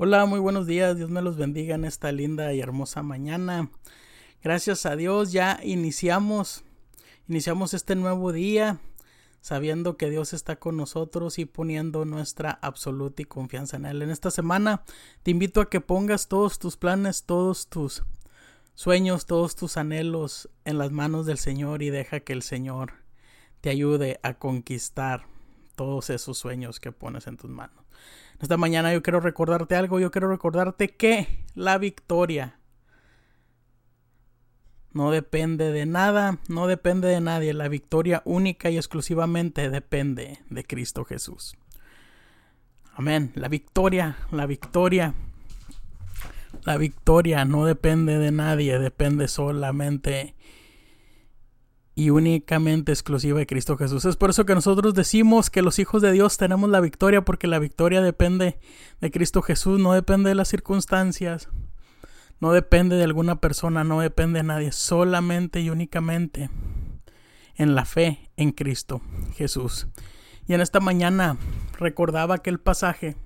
Hola, muy buenos días. Dios me los bendiga en esta linda y hermosa mañana. Gracias a Dios ya iniciamos iniciamos este nuevo día sabiendo que Dios está con nosotros y poniendo nuestra absoluta confianza en él. En esta semana te invito a que pongas todos tus planes, todos tus sueños, todos tus anhelos en las manos del Señor y deja que el Señor te ayude a conquistar todos esos sueños que pones en tus manos. Esta mañana yo quiero recordarte algo, yo quiero recordarte que la victoria no depende de nada, no depende de nadie, la victoria única y exclusivamente depende de Cristo Jesús. Amén, la victoria, la victoria, la victoria no depende de nadie, depende solamente y únicamente exclusiva de Cristo Jesús. Es por eso que nosotros decimos que los hijos de Dios tenemos la victoria, porque la victoria depende de Cristo Jesús, no depende de las circunstancias, no depende de alguna persona, no depende de nadie, solamente y únicamente en la fe en Cristo Jesús. Y en esta mañana recordaba aquel pasaje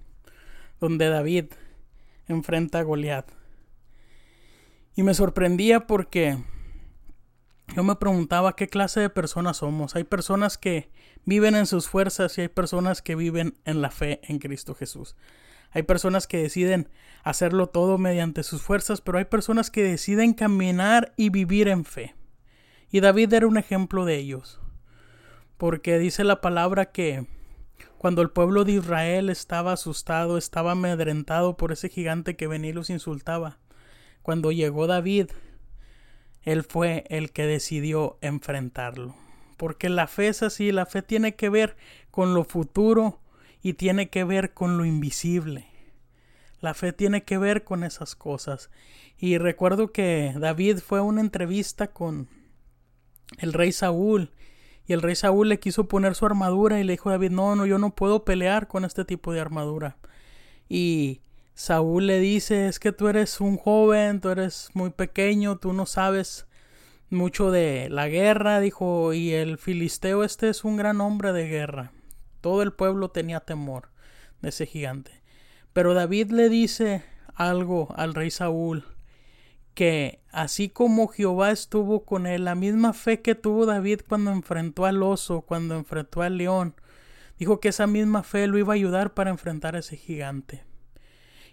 donde David enfrenta a Goliat. Y me sorprendía porque yo me preguntaba qué clase de personas somos. Hay personas que viven en sus fuerzas y hay personas que viven en la fe en Cristo Jesús. Hay personas que deciden hacerlo todo mediante sus fuerzas, pero hay personas que deciden caminar y vivir en fe. Y David era un ejemplo de ellos. Porque dice la palabra que cuando el pueblo de Israel estaba asustado, estaba amedrentado por ese gigante que venía y los insultaba, cuando llegó David él fue el que decidió enfrentarlo. Porque la fe es así, la fe tiene que ver con lo futuro y tiene que ver con lo invisible. La fe tiene que ver con esas cosas. Y recuerdo que David fue a una entrevista con el rey Saúl. Y el rey Saúl le quiso poner su armadura y le dijo a David, no, no, yo no puedo pelear con este tipo de armadura. Y Saúl le dice, es que tú eres un joven, tú eres muy pequeño, tú no sabes mucho de la guerra, dijo, y el filisteo este es un gran hombre de guerra. Todo el pueblo tenía temor de ese gigante. Pero David le dice algo al rey Saúl, que así como Jehová estuvo con él, la misma fe que tuvo David cuando enfrentó al oso, cuando enfrentó al león, dijo que esa misma fe lo iba a ayudar para enfrentar a ese gigante.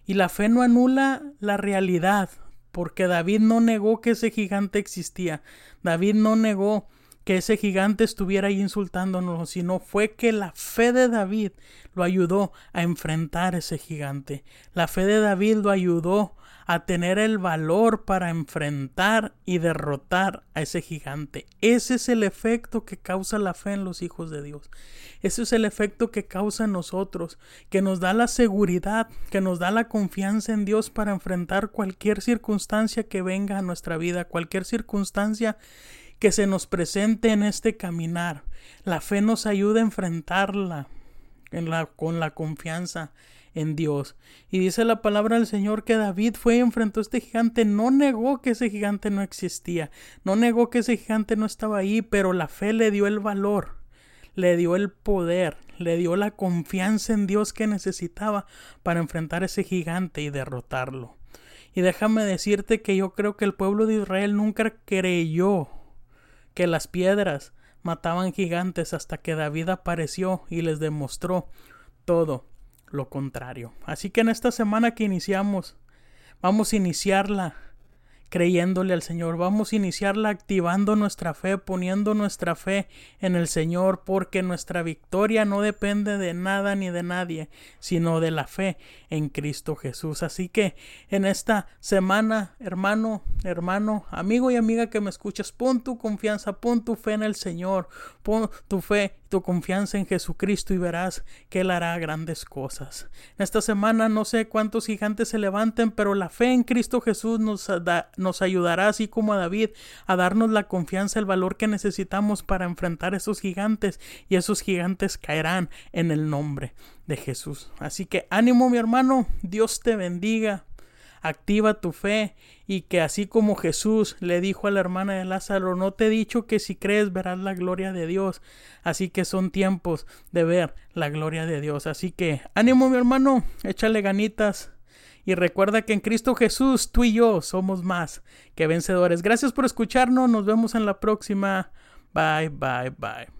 Y la fe no anula la realidad, porque David no negó que ese gigante existía. David no negó que ese gigante estuviera ahí insultándonos, sino fue que la fe de David lo ayudó a enfrentar ese gigante. La fe de David lo ayudó a tener el valor para enfrentar y derrotar a ese gigante. Ese es el efecto que causa la fe en los hijos de Dios. Ese es el efecto que causa en nosotros, que nos da la seguridad, que nos da la confianza en Dios para enfrentar cualquier circunstancia que venga a nuestra vida, cualquier circunstancia que se nos presente en este caminar. La fe nos ayuda a enfrentarla con la confianza en Dios. Y dice la palabra del Señor que David fue y enfrentó a este gigante, no negó que ese gigante no existía, no negó que ese gigante no estaba ahí, pero la fe le dio el valor, le dio el poder, le dio la confianza en Dios que necesitaba para enfrentar a ese gigante y derrotarlo. Y déjame decirte que yo creo que el pueblo de Israel nunca creyó que las piedras mataban gigantes hasta que David apareció y les demostró todo lo contrario. Así que en esta semana que iniciamos, vamos a iniciarla creyéndole al Señor. Vamos a iniciarla activando nuestra fe, poniendo nuestra fe en el Señor, porque nuestra victoria no depende de nada ni de nadie, sino de la fe en Cristo Jesús. Así que en esta semana, hermano, hermano, amigo y amiga que me escuchas, pon tu confianza, pon tu fe en el Señor, pon tu fe tu confianza en Jesucristo y verás que Él hará grandes cosas. En esta semana no sé cuántos gigantes se levanten, pero la fe en Cristo Jesús nos, nos ayudará, así como a David, a darnos la confianza, el valor que necesitamos para enfrentar esos gigantes y esos gigantes caerán en el nombre de Jesús. Así que ánimo mi hermano, Dios te bendiga activa tu fe y que así como Jesús le dijo a la hermana de Lázaro, no te he dicho que si crees verás la gloria de Dios, así que son tiempos de ver la gloria de Dios, así que ánimo mi hermano, échale ganitas Y recuerda que en Cristo Jesús tú y yo somos más que vencedores. Gracias por escucharnos. Nos vemos en la próxima. Bye, bye, bye.